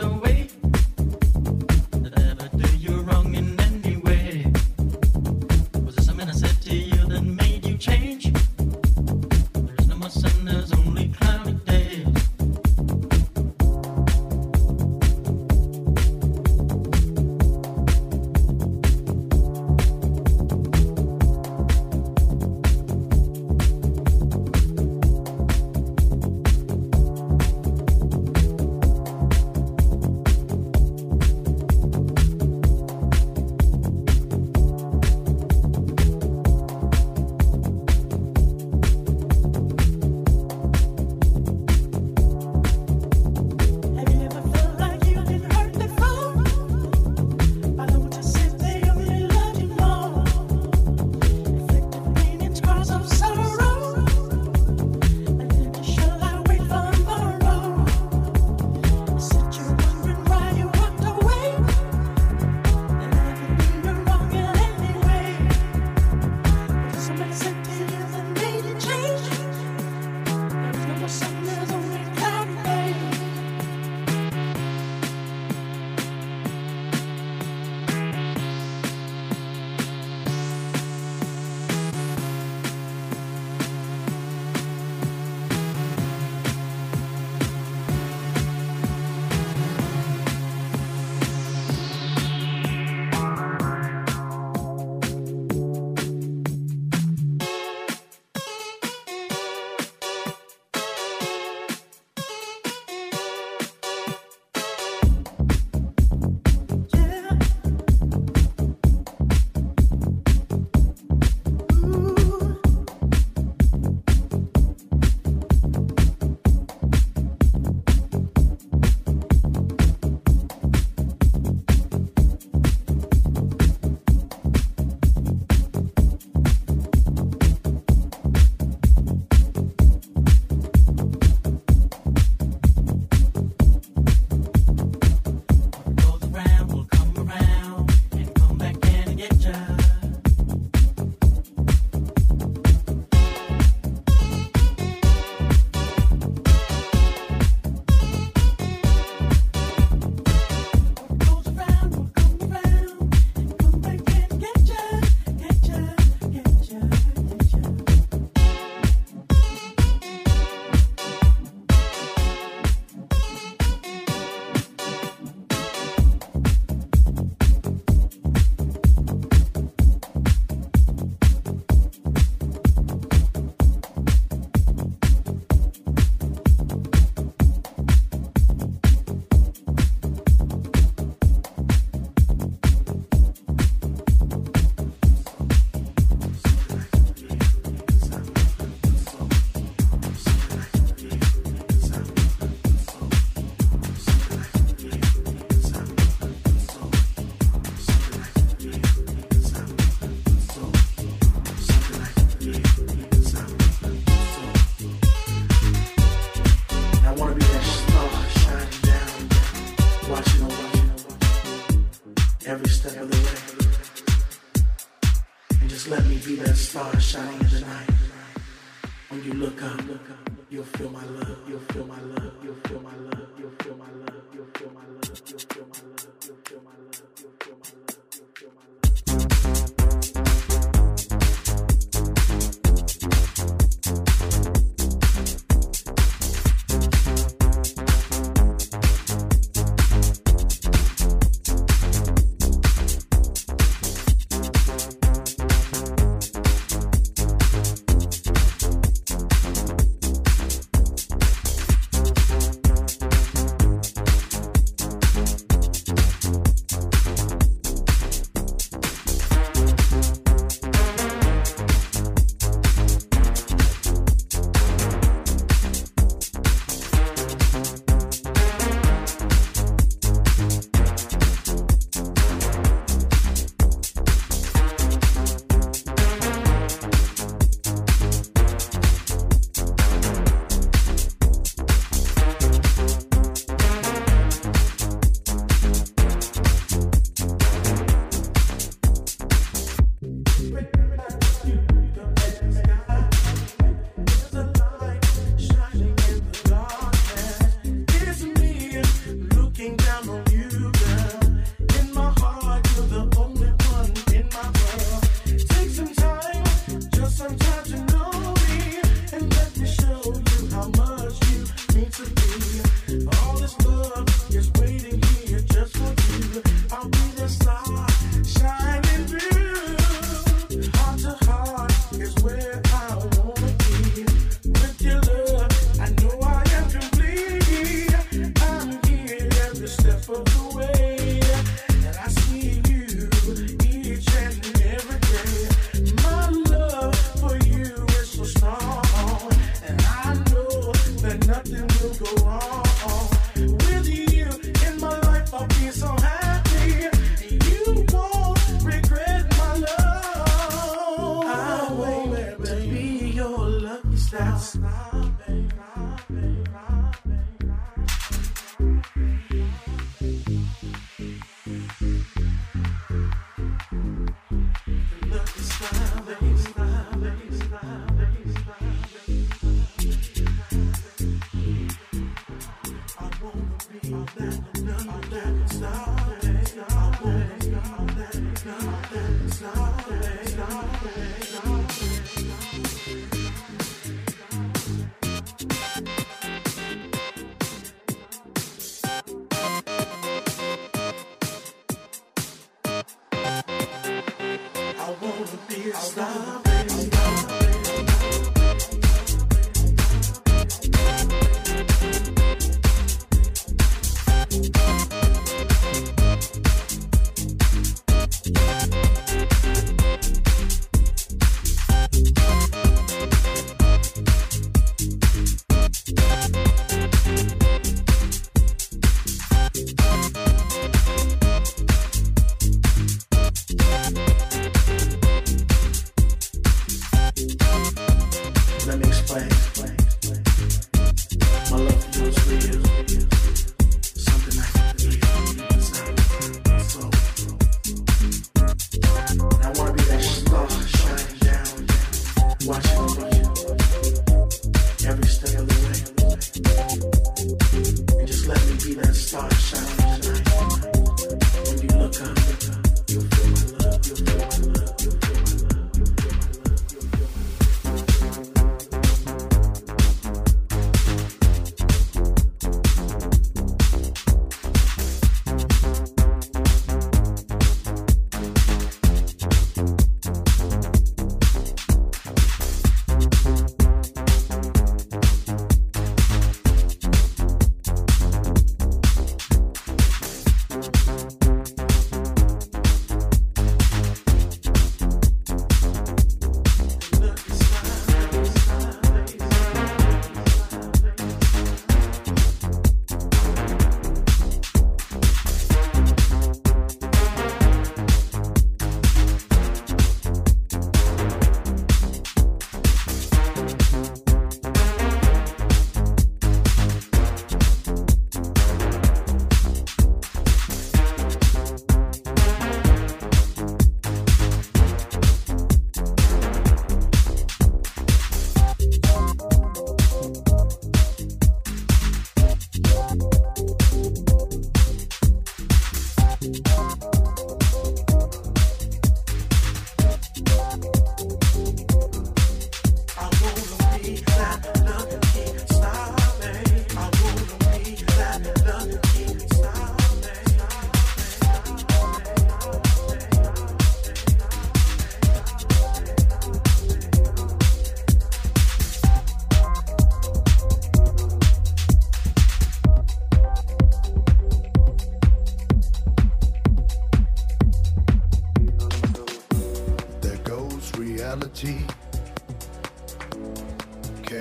walked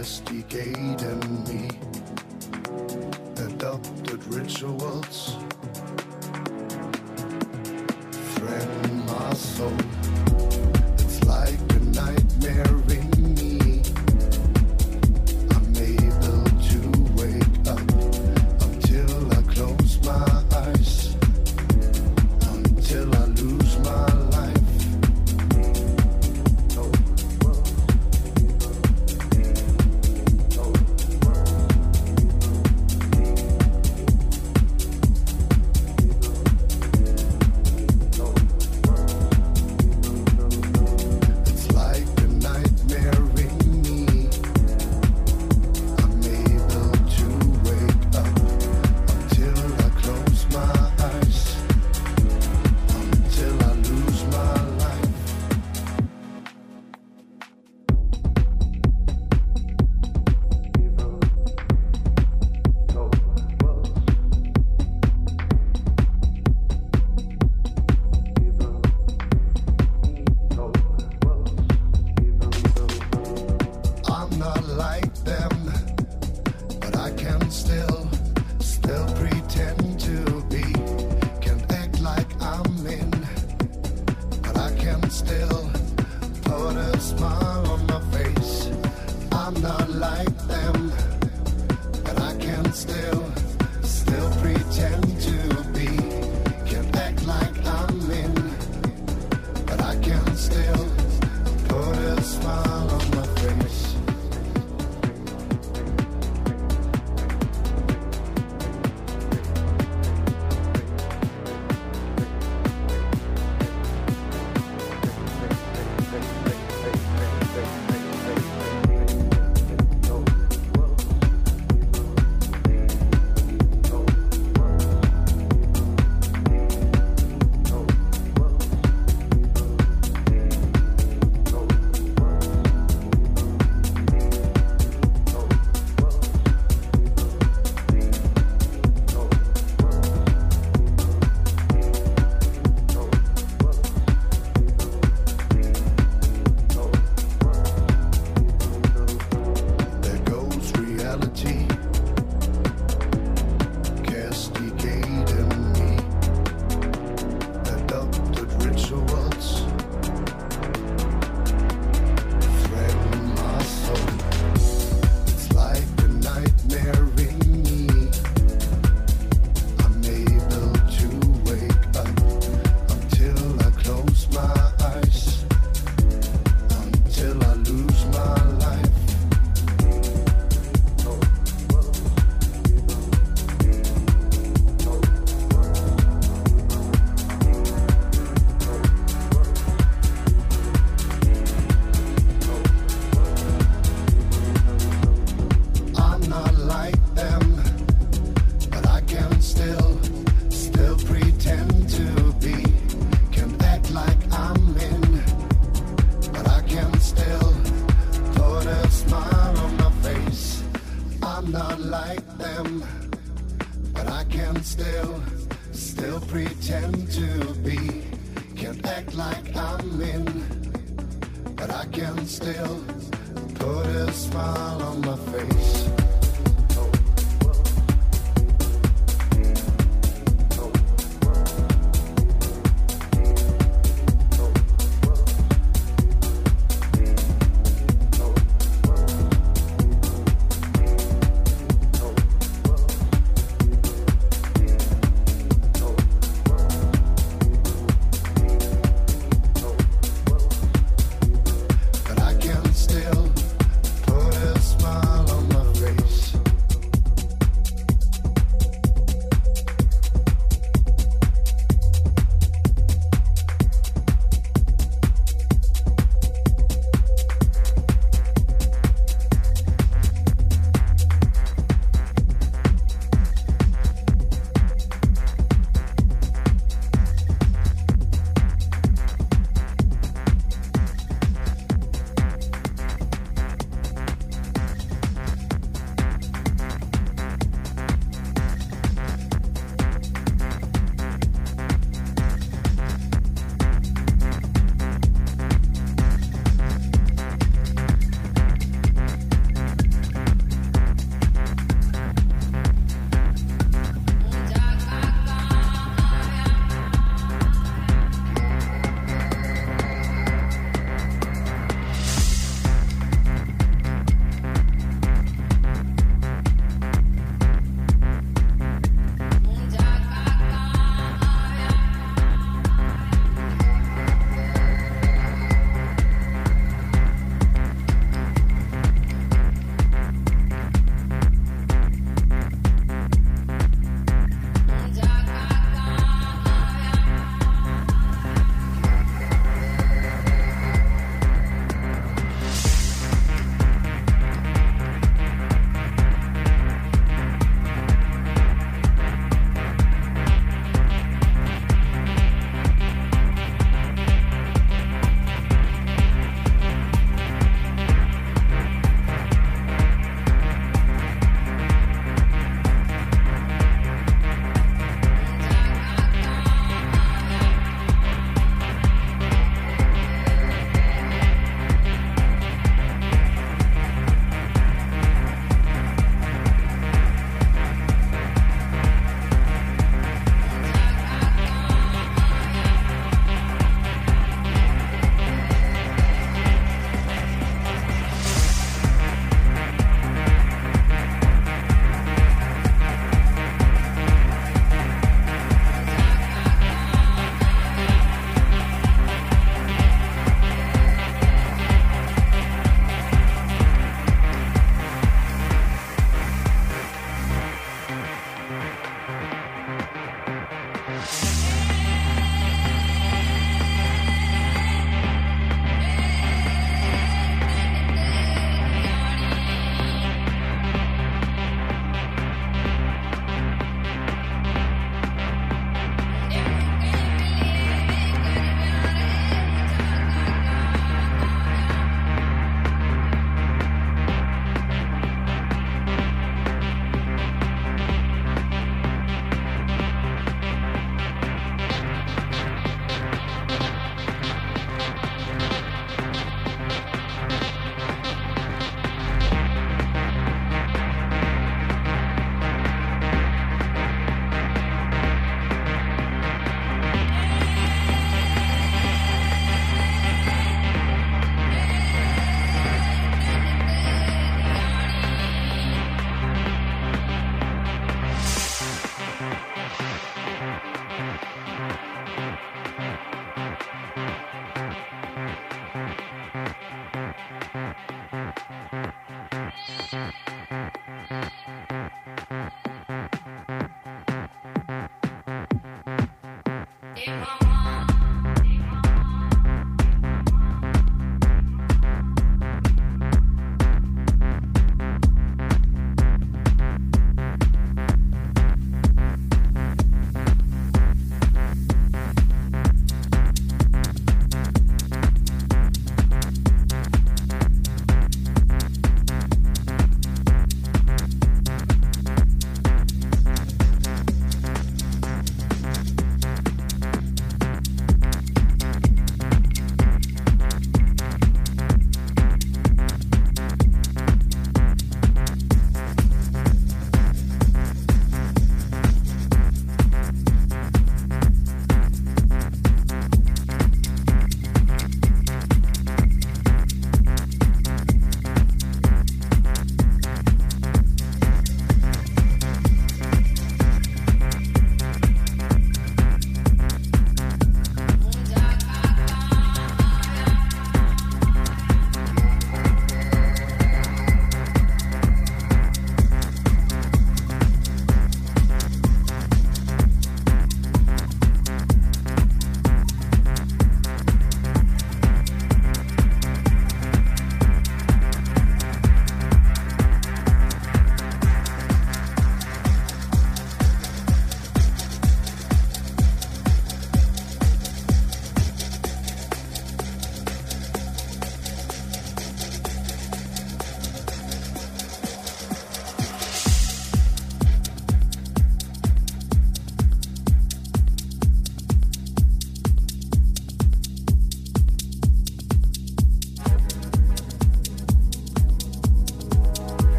castigating me. Adopted rituals Friend my soul.